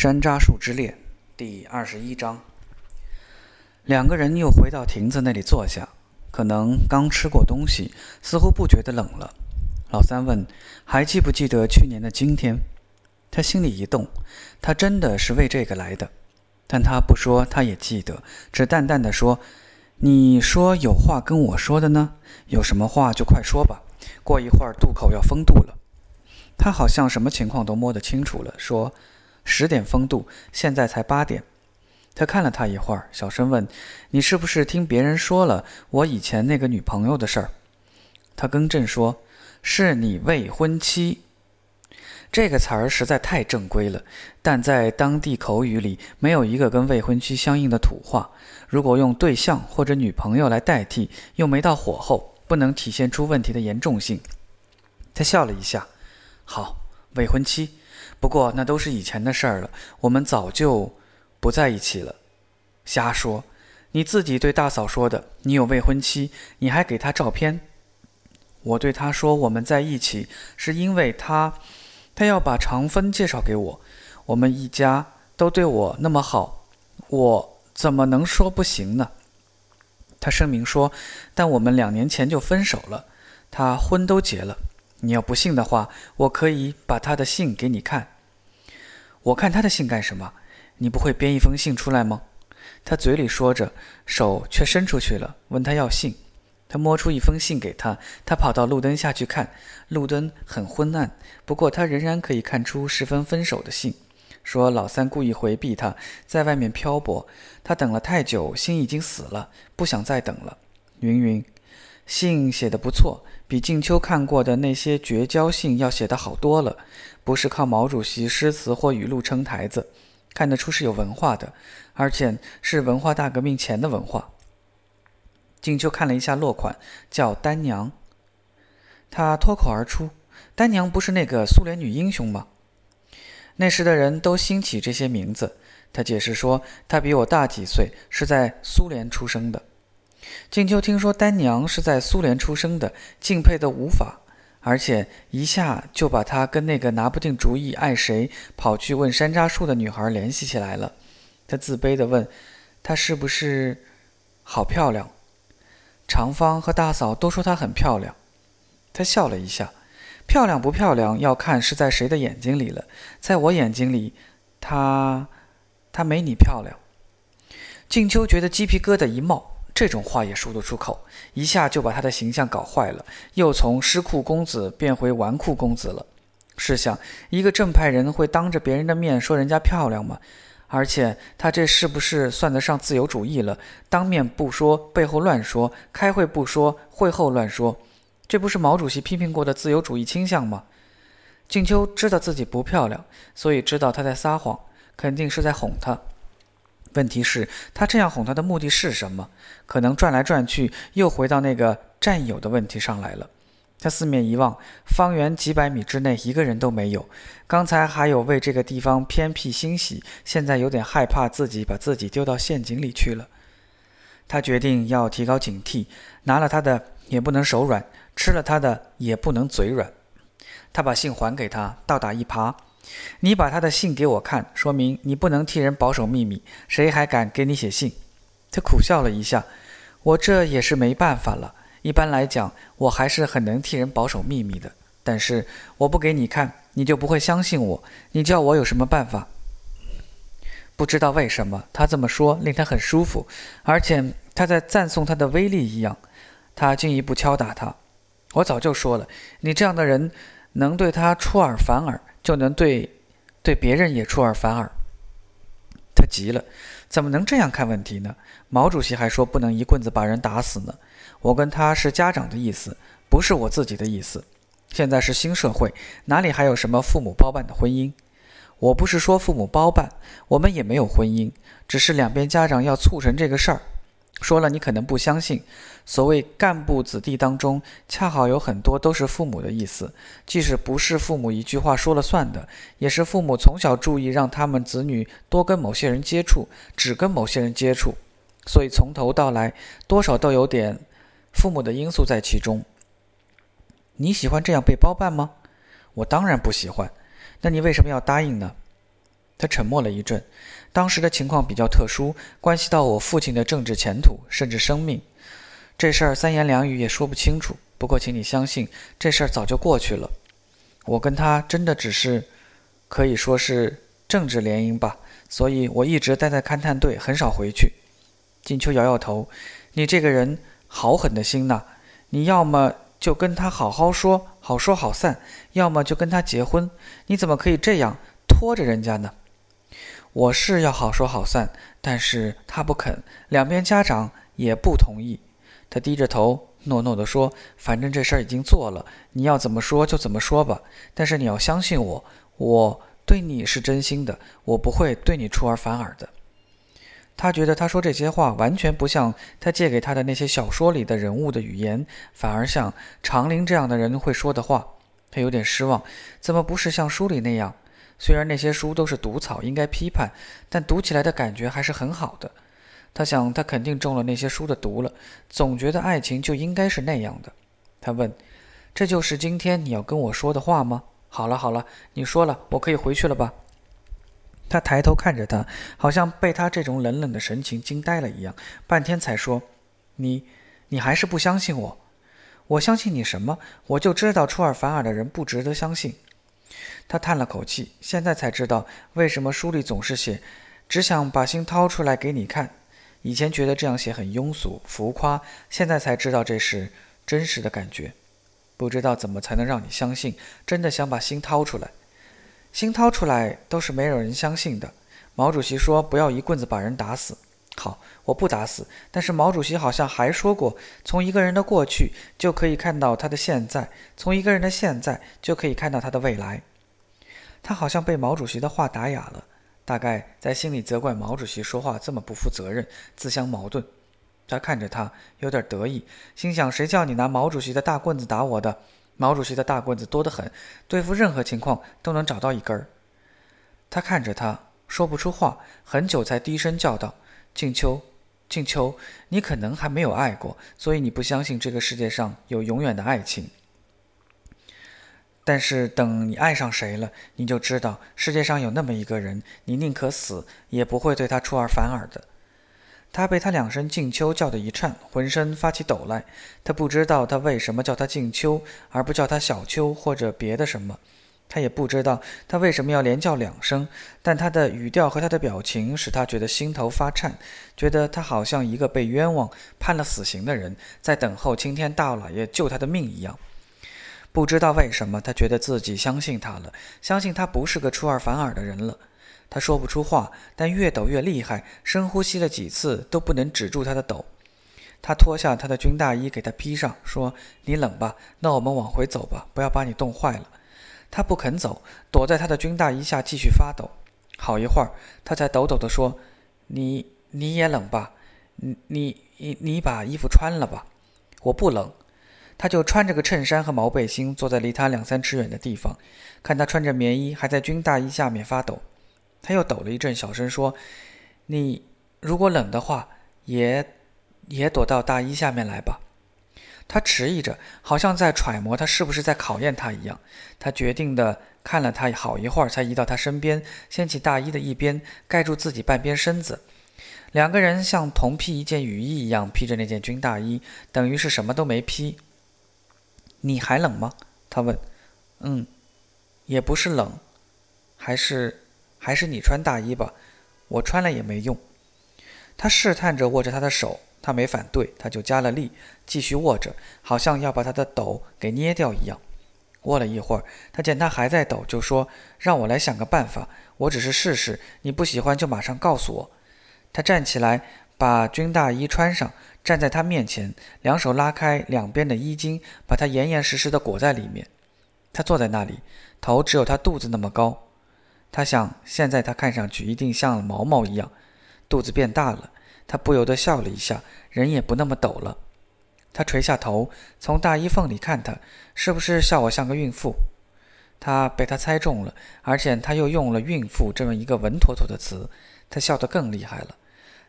山楂树之恋第二十一章。两个人又回到亭子那里坐下，可能刚吃过东西，似乎不觉得冷了。老三问：“还记不记得去年的今天？”他心里一动，他真的是为这个来的，但他不说，他也记得，只淡淡的说：“你说有话跟我说的呢？有什么话就快说吧。过一会儿渡口要封渡了。”他好像什么情况都摸得清楚了，说。十点风度，现在才八点。他看了他一会儿，小声问：“你是不是听别人说了我以前那个女朋友的事儿？”他更正说：“是你未婚妻。”这个词儿实在太正规了，但在当地口语里没有一个跟未婚妻相应的土话。如果用对象或者女朋友来代替，又没到火候，不能体现出问题的严重性。他笑了一下：“好，未婚妻。”不过那都是以前的事儿了，我们早就不在一起了。瞎说！你自己对大嫂说的，你有未婚妻，你还给她照片。我对她说我们在一起，是因为她，她要把长芬介绍给我。我们一家都对我那么好，我怎么能说不行呢？他声明说，但我们两年前就分手了，他婚都结了。你要不信的话，我可以把他的信给你看。我看他的信干什么？你不会编一封信出来吗？他嘴里说着，手却伸出去了，问他要信。他摸出一封信给他，他跑到路灯下去看，路灯很昏暗，不过他仍然可以看出十分分手的信。说老三故意回避他，在外面漂泊，他等了太久，心已经死了，不想再等了。云云，信写得不错。比静秋看过的那些绝交信要写得好多了，不是靠毛主席诗词或语录撑台子，看得出是有文化的，而且是文化大革命前的文化。静秋看了一下落款，叫丹娘。他脱口而出：“丹娘不是那个苏联女英雄吗？”那时的人都兴起这些名字。他解释说：“她比我大几岁，是在苏联出生的。”静秋听说丹娘是在苏联出生的，敬佩的无法，而且一下就把她跟那个拿不定主意爱谁、跑去问山楂树的女孩联系起来了。她自卑地问：“她是不是好漂亮？”长芳和大嫂都说她很漂亮。她笑了一下：“漂亮不漂亮要看是在谁的眼睛里了。在我眼睛里，她……她没你漂亮。”静秋觉得鸡皮疙瘩一冒。这种话也说得出口，一下就把他的形象搞坏了，又从诗库公子变回纨绔公子了。试想，一个正派人会当着别人的面说人家漂亮吗？而且他这是不是算得上自由主义了？当面不说，背后乱说；开会不说，会后乱说，这不是毛主席批评过的自由主义倾向吗？静秋知道自己不漂亮，所以知道他在撒谎，肯定是在哄他。问题是，他这样哄她的目的是什么？可能转来转去，又回到那个占有的问题上来了。他四面一望，方圆几百米之内一个人都没有。刚才还有为这个地方偏僻欣喜，现在有点害怕自己把自己丢到陷阱里去了。他决定要提高警惕，拿了他的也不能手软，吃了他的也不能嘴软。他把信还给他，倒打一耙。你把他的信给我看，说明你不能替人保守秘密。谁还敢给你写信？他苦笑了一下。我这也是没办法了。一般来讲，我还是很能替人保守秘密的。但是我不给你看，你就不会相信我。你叫我有什么办法？不知道为什么，他这么说令他很舒服，而且他在赞颂他的威力一样。他进一步敲打他。我早就说了，你这样的人能对他出尔反尔。就能对，对别人也出尔反尔。他急了，怎么能这样看问题呢？毛主席还说不能一棍子把人打死呢。我跟他是家长的意思，不是我自己的意思。现在是新社会，哪里还有什么父母包办的婚姻？我不是说父母包办，我们也没有婚姻，只是两边家长要促成这个事儿。说了你可能不相信，所谓干部子弟当中，恰好有很多都是父母的意思。即使不是父母一句话说了算的，也是父母从小注意让他们子女多跟某些人接触，只跟某些人接触。所以从头到来，多少都有点父母的因素在其中。你喜欢这样被包办吗？我当然不喜欢。那你为什么要答应呢？他沉默了一阵。当时的情况比较特殊，关系到我父亲的政治前途，甚至生命。这事儿三言两语也说不清楚。不过，请你相信，这事儿早就过去了。我跟他真的只是，可以说是政治联姻吧。所以我一直待在勘探队，很少回去。金秋摇摇头：“你这个人好狠的心呐！你要么就跟他好好说，好说好散；要么就跟他结婚。你怎么可以这样拖着人家呢？”我是要好说好散，但是他不肯，两边家长也不同意。他低着头，诺诺地说：“反正这事儿已经做了，你要怎么说就怎么说吧。但是你要相信我，我对你是真心的，我不会对你出尔反尔的。”他觉得他说这些话完全不像他借给他的那些小说里的人物的语言，反而像长林这样的人会说的话。他有点失望，怎么不是像书里那样？虽然那些书都是毒草，应该批判，但读起来的感觉还是很好的。他想，他肯定中了那些书的毒了，总觉得爱情就应该是那样的。他问：“这就是今天你要跟我说的话吗？”好了好了，你说了，我可以回去了吧？他抬头看着他，好像被他这种冷冷的神情惊呆了一样，半天才说：“你，你还是不相信我？我相信你什么？我就知道出尔反尔的人不值得相信。”他叹了口气，现在才知道为什么书里总是写“只想把心掏出来给你看”。以前觉得这样写很庸俗浮夸，现在才知道这是真实的感觉。不知道怎么才能让你相信，真的想把心掏出来。心掏出来都是没有人相信的。毛主席说不要一棍子把人打死。好，我不打死。但是毛主席好像还说过，从一个人的过去就可以看到他的现在，从一个人的现在就可以看到他的未来。他好像被毛主席的话打哑了，大概在心里责怪毛主席说话这么不负责任，自相矛盾。他看着他，有点得意，心想：谁叫你拿毛主席的大棍子打我的？毛主席的大棍子多得很，对付任何情况都能找到一根儿。他看着他，说不出话，很久才低声叫道：“静秋，静秋，你可能还没有爱过，所以你不相信这个世界上有永远的爱情。”但是等你爱上谁了，你就知道世界上有那么一个人，你宁可死也不会对他出尔反尔的。他被他两声静秋叫得一颤，浑身发起抖来。他不知道他为什么叫他静秋，而不叫他小秋或者别的什么。他也不知道他为什么要连叫两声，但他的语调和他的表情使他觉得心头发颤，觉得他好像一个被冤枉、判了死刑的人，在等候青天大老爷救他的命一样。不知道为什么，他觉得自己相信他了，相信他不是个出尔反尔的人了。他说不出话，但越抖越厉害，深呼吸了几次都不能止住他的抖。他脱下他的军大衣给他披上，说：“你冷吧？那我们往回走吧，不要把你冻坏了。”他不肯走，躲在他的军大衣下继续发抖。好一会儿，他才抖抖地说：“你你也冷吧？你你你你把衣服穿了吧。”我不冷。他就穿着个衬衫和毛背心，坐在离他两三尺远的地方，看他穿着棉衣，还在军大衣下面发抖。他又抖了一阵，小声说：“你如果冷的话，也也躲到大衣下面来吧。”他迟疑着，好像在揣摩他是不是在考验他一样。他决定的看了他好一会儿，才移到他身边，掀起大衣的一边，盖住自己半边身子。两个人像同披一件雨衣一样披着那件军大衣，等于是什么都没披。你还冷吗？他问。嗯，也不是冷，还是还是你穿大衣吧，我穿了也没用。他试探着握着他的手，他没反对，他就加了力，继续握着，好像要把他的抖给捏掉一样。握了一会儿，他见他还在抖，就说：“让我来想个办法，我只是试试，你不喜欢就马上告诉我。”他站起来，把军大衣穿上。站在他面前，两手拉开两边的衣襟，把他严严实实地裹在里面。他坐在那里，头只有他肚子那么高。他想，现在他看上去一定像毛毛一样，肚子变大了。他不由得笑了一下，人也不那么抖了。他垂下头，从大衣缝里看他，是不是笑我像个孕妇？他被他猜中了，而且他又用了“孕妇”这么一个稳妥妥的词，他笑得更厉害了。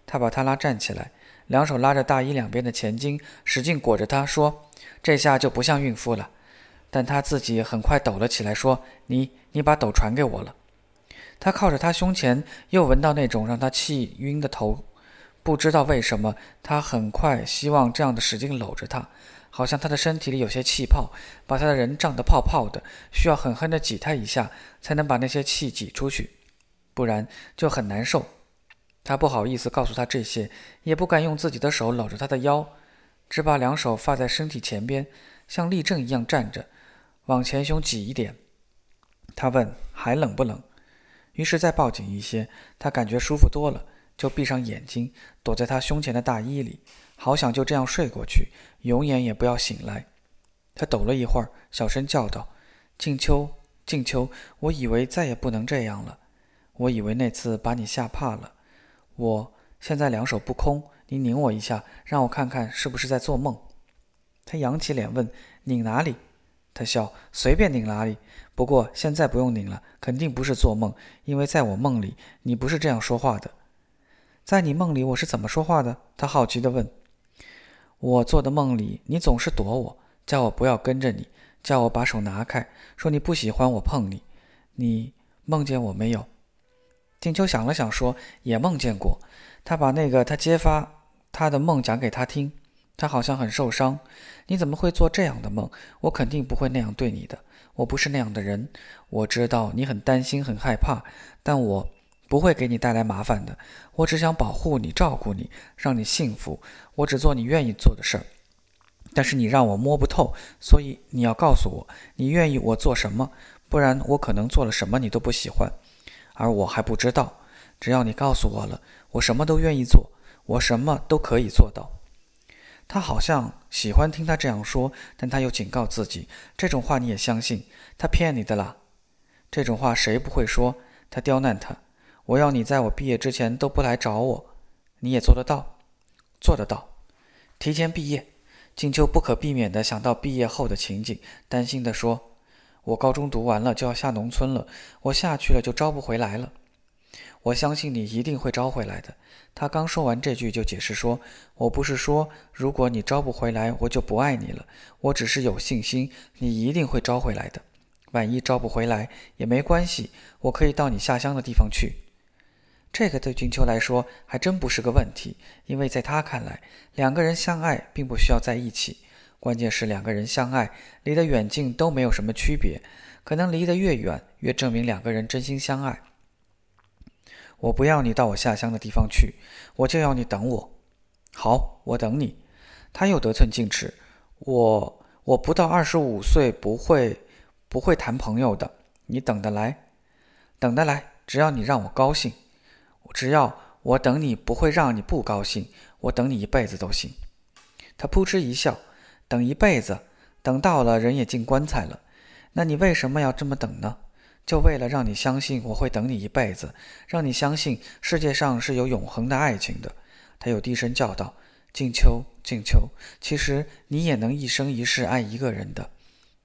他把他拉站起来。两手拉着大衣两边的前襟，使劲裹着他，说：“这下就不像孕妇了。”但他自己很快抖了起来，说：“你，你把抖传给我了。”他靠着他胸前，又闻到那种让他气晕的头。不知道为什么，他很快希望这样的使劲搂着他，好像他的身体里有些气泡，把他的人胀得泡泡的，需要狠狠地挤他一下，才能把那些气挤出去，不然就很难受。他不好意思告诉他这些，也不敢用自己的手搂着他的腰，只把两手放在身体前边，像立正一样站着，往前胸挤一点。他问：“还冷不冷？”于是再抱紧一些，他感觉舒服多了，就闭上眼睛，躲在他胸前的大衣里，好想就这样睡过去，永远也不要醒来。他抖了一会儿，小声叫道：“静秋，静秋，我以为再也不能这样了，我以为那次把你吓怕了。我现在两手不空，你拧我一下，让我看看是不是在做梦。”他扬起脸问：“拧哪里？”他笑：“随便拧哪里。”不过现在不用拧了，肯定不是做梦，因为在我梦里，你不是这样说话的。在你梦里，我是怎么说话的？他好奇地问。我做的梦里，你总是躲我，叫我不要跟着你，叫我把手拿开，说你不喜欢我碰你。你梦见我没有？静秋想了想，说也梦见过。他把那个他揭发他的梦讲给他听，他好像很受伤。你怎么会做这样的梦？我肯定不会那样对你的。我不是那样的人，我知道你很担心、很害怕，但我不会给你带来麻烦的。我只想保护你、照顾你，让你幸福。我只做你愿意做的事儿。但是你让我摸不透，所以你要告诉我你愿意我做什么，不然我可能做了什么你都不喜欢，而我还不知道。只要你告诉我了，我什么都愿意做，我什么都可以做到。他好像喜欢听他这样说，但他又警告自己：这种话你也相信？他骗你的啦！这种话谁不会说？他刁难他：我要你在我毕业之前都不来找我，你也做得到？做得到。提前毕业，静秋不可避免地想到毕业后的情景，担心地说：我高中读完了就要下农村了，我下去了就招不回来了。我相信你一定会招回来的。他刚说完这句，就解释说：“我不是说如果你招不回来，我就不爱你了。我只是有信心，你一定会招回来的。万一招不回来也没关系，我可以到你下乡的地方去。”这个对君秋来说还真不是个问题，因为在他看来，两个人相爱并不需要在一起，关键是两个人相爱离得远近都没有什么区别，可能离得越远，越证明两个人真心相爱。我不要你到我下乡的地方去，我就要你等我。好，我等你。他又得寸进尺。我我不到二十五岁不会不会谈朋友的。你等得来？等得来。只要你让我高兴，只要我等你不会让你不高兴，我等你一辈子都行。他扑哧一笑。等一辈子，等到了人也进棺材了。那你为什么要这么等呢？就为了让你相信我会等你一辈子，让你相信世界上是有永恒的爱情的。他又低声叫道：“静秋，静秋，其实你也能一生一世爱一个人的。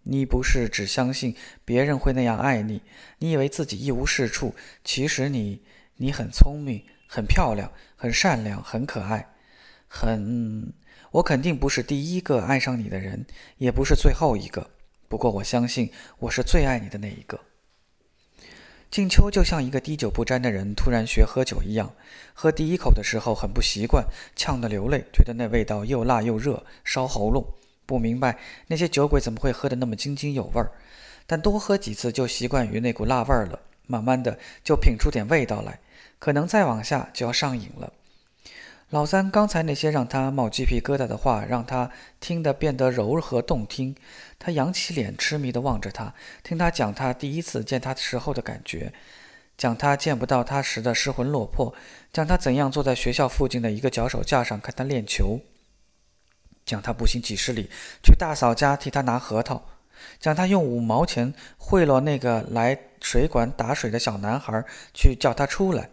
你不是只相信别人会那样爱你，你以为自己一无是处。其实你，你很聪明，很漂亮，很善良，很可爱，很……我肯定不是第一个爱上你的人，也不是最后一个。不过我相信我是最爱你的那一个。”静秋就像一个滴酒不沾的人突然学喝酒一样，喝第一口的时候很不习惯，呛得流泪，觉得那味道又辣又热，烧喉咙。不明白那些酒鬼怎么会喝得那么津津有味儿，但多喝几次就习惯于那股辣味儿了，慢慢的就品出点味道来，可能再往下就要上瘾了。老三刚才那些让他冒鸡皮疙瘩的话，让他听得变得柔和动听。他扬起脸，痴迷地望着他，听他讲他第一次见他时候的感觉，讲他见不到他时的失魂落魄，讲他怎样坐在学校附近的一个脚手架上看他练球，讲他步行几十里去大嫂家替他拿核桃，讲他用五毛钱贿赂那个来水管打水的小男孩去叫他出来。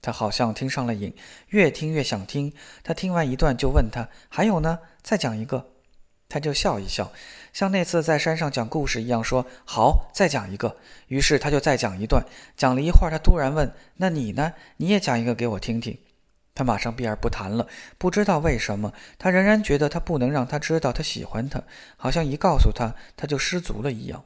他好像听上了瘾，越听越想听。他听完一段就问他：“还有呢？再讲一个。”他就笑一笑，像那次在山上讲故事一样说：“好，再讲一个。”于是他就再讲一段。讲了一会儿，他突然问：“那你呢？你也讲一个给我听听。”他马上避而不谈了。不知道为什么，他仍然觉得他不能让他知道他喜欢他，好像一告诉他，他就失足了一样。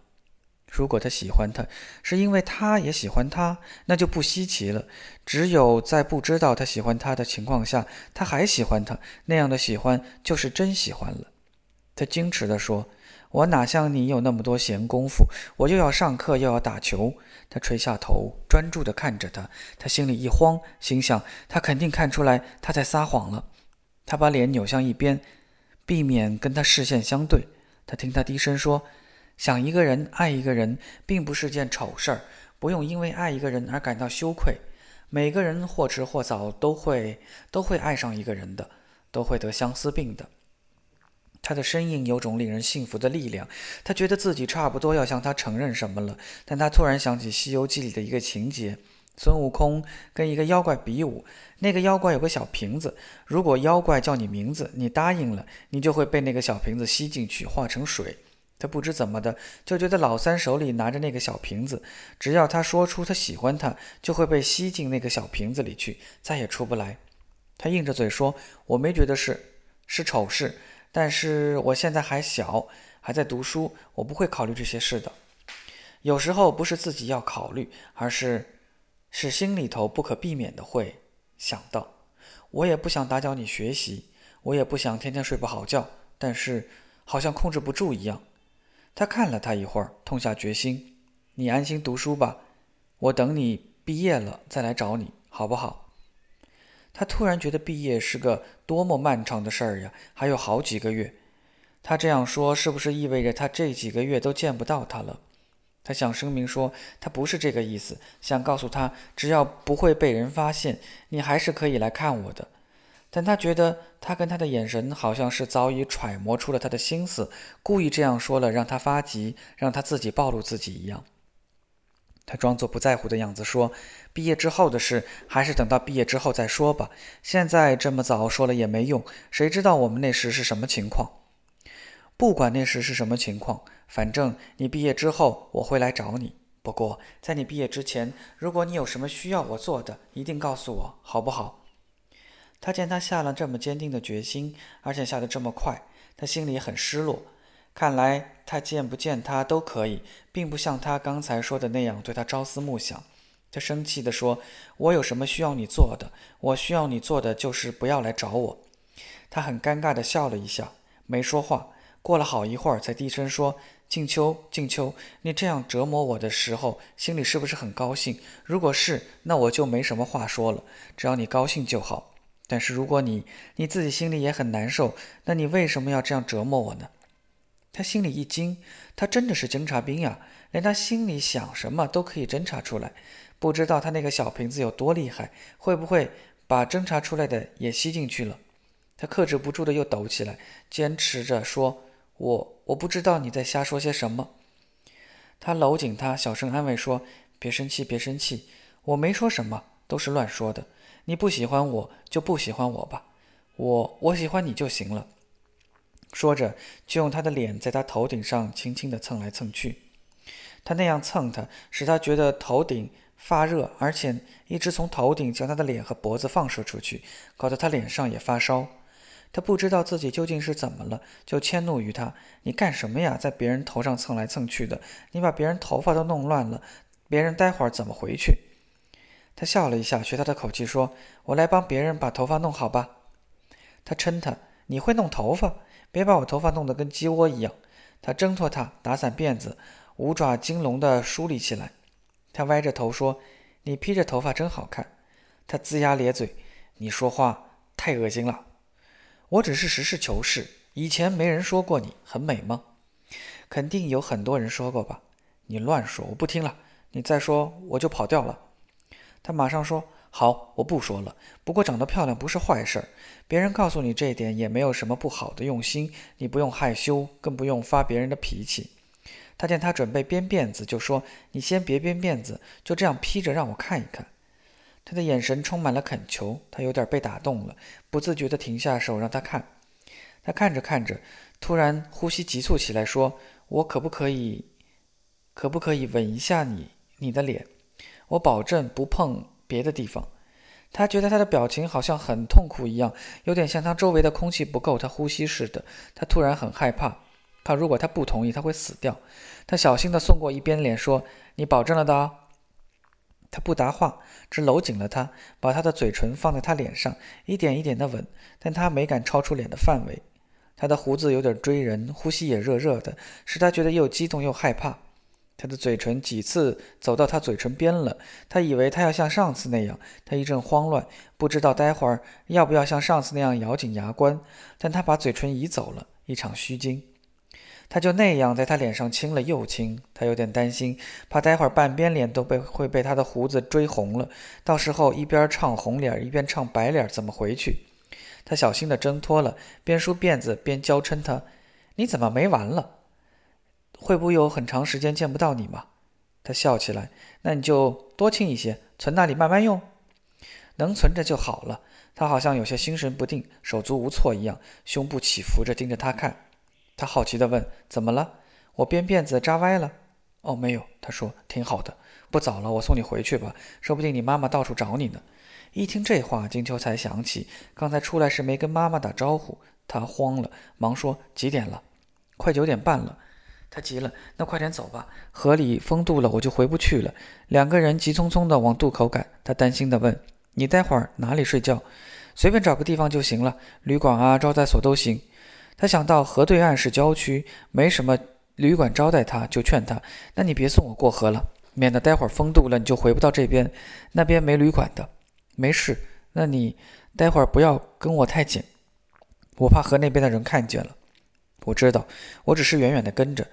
如果他喜欢他，是因为他也喜欢他，那就不稀奇了。只有在不知道他喜欢他的情况下，他还喜欢他，那样的喜欢就是真喜欢了。他矜持地说：“我哪像你有那么多闲工夫？我又要上课，又要打球。”他垂下头，专注地看着他。他心里一慌，心想他肯定看出来他在撒谎了。他把脸扭向一边，避免跟他视线相对。他听他低声说。想一个人，爱一个人，并不是件丑事儿，不用因为爱一个人而感到羞愧。每个人或迟或早都会都会爱上一个人的，都会得相思病的。他的身影有种令人信服的力量。他觉得自己差不多要向他承认什么了，但他突然想起《西游记》里的一个情节：孙悟空跟一个妖怪比武，那个妖怪有个小瓶子，如果妖怪叫你名字，你答应了，你就会被那个小瓶子吸进去，化成水。他不知怎么的，就觉得老三手里拿着那个小瓶子，只要他说出他喜欢他，就会被吸进那个小瓶子里去，再也出不来。他硬着嘴说：“我没觉得是是丑事，但是我现在还小，还在读书，我不会考虑这些事的。有时候不是自己要考虑，而是是心里头不可避免的会想到。我也不想打搅你学习，我也不想天天睡不好觉，但是好像控制不住一样。”他看了他一会儿，痛下决心：“你安心读书吧，我等你毕业了再来找你，好不好？”他突然觉得毕业是个多么漫长的事儿呀，还有好几个月。他这样说，是不是意味着他这几个月都见不到他了？他想声明说，他不是这个意思，想告诉他，只要不会被人发现，你还是可以来看我的。但他觉得，他跟他的眼神好像是早已揣摩出了他的心思，故意这样说了，让他发急，让他自己暴露自己一样。他装作不在乎的样子说：“毕业之后的事，还是等到毕业之后再说吧。现在这么早说了也没用，谁知道我们那时是什么情况？不管那时是什么情况，反正你毕业之后我会来找你。不过在你毕业之前，如果你有什么需要我做的，一定告诉我，好不好？”他见他下了这么坚定的决心，而且下得这么快，他心里很失落。看来他见不见他都可以，并不像他刚才说的那样对他朝思暮想。他生气地说：“我有什么需要你做的？我需要你做的就是不要来找我。”他很尴尬地笑了一下，没说话。过了好一会儿，才低声说：“静秋，静秋，你这样折磨我的时候，心里是不是很高兴？如果是，那我就没什么话说了。只要你高兴就好。”但是如果你你自己心里也很难受，那你为什么要这样折磨我呢？他心里一惊，他真的是侦察兵呀，连他心里想什么都可以侦察出来。不知道他那个小瓶子有多厉害，会不会把侦察出来的也吸进去了？他克制不住的又抖起来，坚持着说：“我我不知道你在瞎说些什么。”他搂紧他，小声安慰说：“别生气，别生气，我没说什么，都是乱说的。”你不喜欢我就不喜欢我吧，我我喜欢你就行了。说着，就用他的脸在他头顶上轻轻地蹭来蹭去。他那样蹭他，使他觉得头顶发热，而且一直从头顶将他的脸和脖子放射出去，搞得他脸上也发烧。他不知道自己究竟是怎么了，就迁怒于他：“你干什么呀，在别人头上蹭来蹭去的？你把别人头发都弄乱了，别人待会儿怎么回去？”他笑了一下，学他的口气说：“我来帮别人把头发弄好吧。”他嗔他：“你会弄头发？别把我头发弄得跟鸡窝一样。”他挣脱他，打散辫子，五爪金龙的梳理起来。他歪着头说：“你披着头发真好看。”他龇牙咧嘴：“你说话太恶心了。”我只是实事求是。以前没人说过你很美吗？肯定有很多人说过吧？你乱说，我不听了。你再说，我就跑掉了。他马上说：“好，我不说了。不过长得漂亮不是坏事儿，别人告诉你这一点也没有什么不好的用心。你不用害羞，更不用发别人的脾气。”他见他准备编辫子，就说：“你先别编辫子，就这样披着让我看一看。”他的眼神充满了恳求，他有点被打动了，不自觉地停下手让他看。他看着看着，突然呼吸急促起来，说：“我可不可以，可不可以吻一下你，你的脸？”我保证不碰别的地方。他觉得他的表情好像很痛苦一样，有点像他周围的空气不够他呼吸似的。他突然很害怕，怕如果他不同意，他会死掉。他小心地送过一边脸，说：“你保证了的。”他不答话，只搂紧了他，把他的嘴唇放在他脸上，一点一点地吻，但他没敢超出脸的范围。他的胡子有点追人，呼吸也热热的，使他觉得又激动又害怕。他的嘴唇几次走到他嘴唇边了，他以为他要像上次那样，他一阵慌乱，不知道待会儿要不要像上次那样咬紧牙关。但他把嘴唇移走了，一场虚惊。他就那样在他脸上亲了又亲，他有点担心，怕待会儿半边脸都被会被他的胡子追红了，到时候一边唱红脸一边唱白脸怎么回去？他小心地挣脱了，边梳辫子边娇嗔他：“你怎么没完了？会不会有很长时间见不到你吗？”他笑起来：“那你就多亲一些，存那里慢慢用，能存着就好了。”他好像有些心神不定，手足无措一样，胸部起伏着盯着他看。他好奇地问：“怎么了？我编辫子扎歪了？”“哦，没有。”他说，“挺好的。不早了，我送你回去吧。说不定你妈妈到处找你呢。”一听这话，金秋才想起刚才出来时没跟妈妈打招呼，他慌了，忙说：“几点了？”“快九点半了。”他急了：“那快点走吧，河里封渡了，我就回不去了。”两个人急匆匆地往渡口赶。他担心地问：“你待会儿哪里睡觉？随便找个地方就行了，旅馆啊，招待所都行。”他想到河对岸是郊区，没什么旅馆招待他，就劝他：“那你别送我过河了，免得待会儿封渡了你就回不到这边，那边没旅馆的。”“没事，那你待会儿不要跟我太紧，我怕河那边的人看见了。”“我知道，我只是远远的跟着，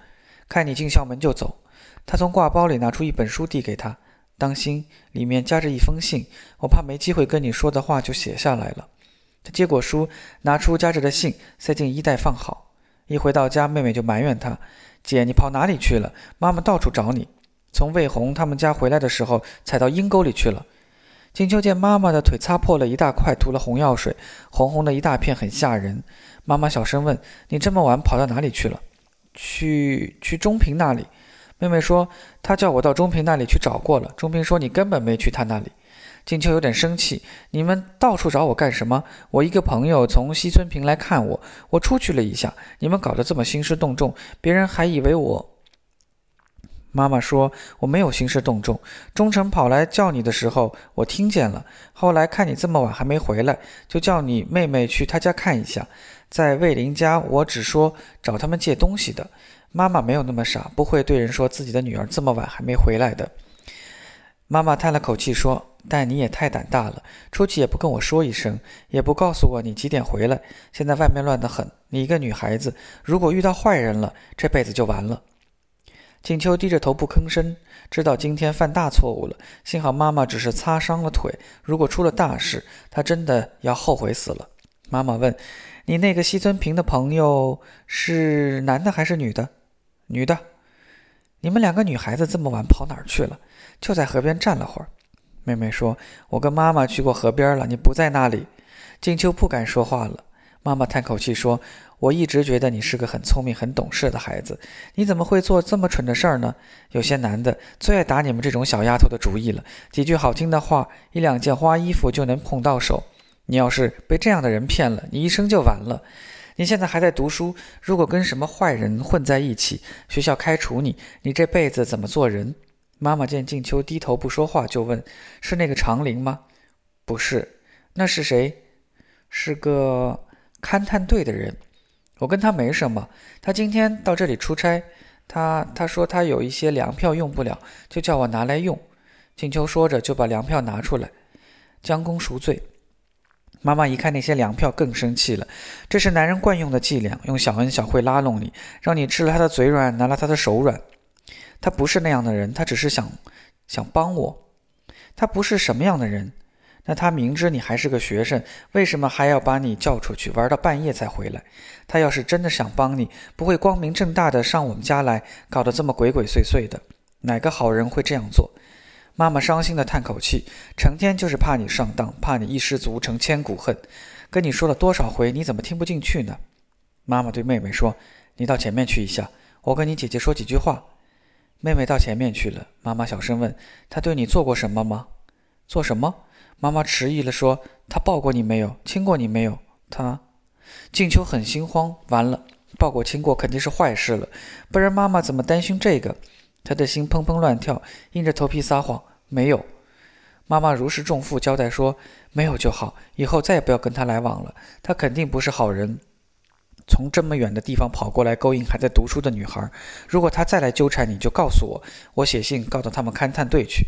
看你进校门就走。”他从挂包里拿出一本书递给他：“当心，里面夹着一封信，我怕没机会跟你说的话就写下来了。”他接过书，拿出夹着的信，塞进衣袋放好。一回到家，妹妹就埋怨他：“姐，你跑哪里去了？妈妈到处找你。从魏红他们家回来的时候，踩到阴沟里去了。”金秋见妈妈的腿擦破了一大块，涂了红药水，红红的一大片，很吓人。妈妈小声问：“你这么晚跑到哪里去了？”“去去中平那里。”妹妹说：“他叫我到中平那里去找过了。中平说你根本没去他那里。”静秋有点生气：“你们到处找我干什么？我一个朋友从西村平来看我，我出去了一下。你们搞得这么兴师动众，别人还以为我……”妈妈说：“我没有兴师动众。忠诚跑来叫你的时候，我听见了。后来看你这么晚还没回来，就叫你妹妹去他家看一下。在魏林家，我只说找他们借东西的。妈妈没有那么傻，不会对人说自己的女儿这么晚还没回来的。”妈妈叹了口气说。但你也太胆大了，出去也不跟我说一声，也不告诉我你几点回来。现在外面乱得很，你一个女孩子，如果遇到坏人了，这辈子就完了。景秋低着头不吭声，知道今天犯大错误了。幸好妈妈只是擦伤了腿，如果出了大事，她真的要后悔死了。妈妈问：“你那个西村平的朋友是男的还是女的？”“女的。”“你们两个女孩子这么晚跑哪儿去了？”“就在河边站了会儿。”妹妹说：“我跟妈妈去过河边了，你不在那里。”静秋不敢说话了。妈妈叹口气说：“我一直觉得你是个很聪明、很懂事的孩子，你怎么会做这么蠢的事儿呢？有些男的最爱打你们这种小丫头的主意了。几句好听的话，一两件花衣服就能碰到手。你要是被这样的人骗了，你一生就完了。你现在还在读书，如果跟什么坏人混在一起，学校开除你，你这辈子怎么做人？”妈妈见静秋低头不说话，就问：“是那个长林吗？”“不是，那是谁？”“是个勘探队的人。我跟他没什么。他今天到这里出差，他他说他有一些粮票用不了，就叫我拿来用。”静秋说着就把粮票拿出来，将功赎罪。妈妈一看那些粮票，更生气了。这是男人惯用的伎俩，用小恩小惠拉拢你，让你吃了他的嘴软，拿了他的手软。他不是那样的人，他只是想想帮我。他不是什么样的人？那他明知你还是个学生，为什么还要把你叫出去玩到半夜才回来？他要是真的想帮你，不会光明正大的上我们家来，搞得这么鬼鬼祟祟的。哪个好人会这样做？妈妈伤心的叹口气，成天就是怕你上当，怕你一失足成千古恨。跟你说了多少回，你怎么听不进去呢？妈妈对妹妹说：“你到前面去一下，我跟你姐姐说几句话。”妹妹到前面去了。妈妈小声问：“她对你做过什么吗？”“做什么？”妈妈迟疑了说：“她抱过你没有？亲过你没有？”她，静秋很心慌。完了，抱过亲过肯定是坏事了，不然妈妈怎么担心这个？他的心砰砰乱跳，硬着头皮撒谎：“没有。”妈妈如释重负，交代说：“没有就好，以后再也不要跟他来往了。他肯定不是好人。从这么远的地方跑过来勾引还在读书的女孩，如果他再来纠缠你，就告诉我，我写信告到他们勘探队去。”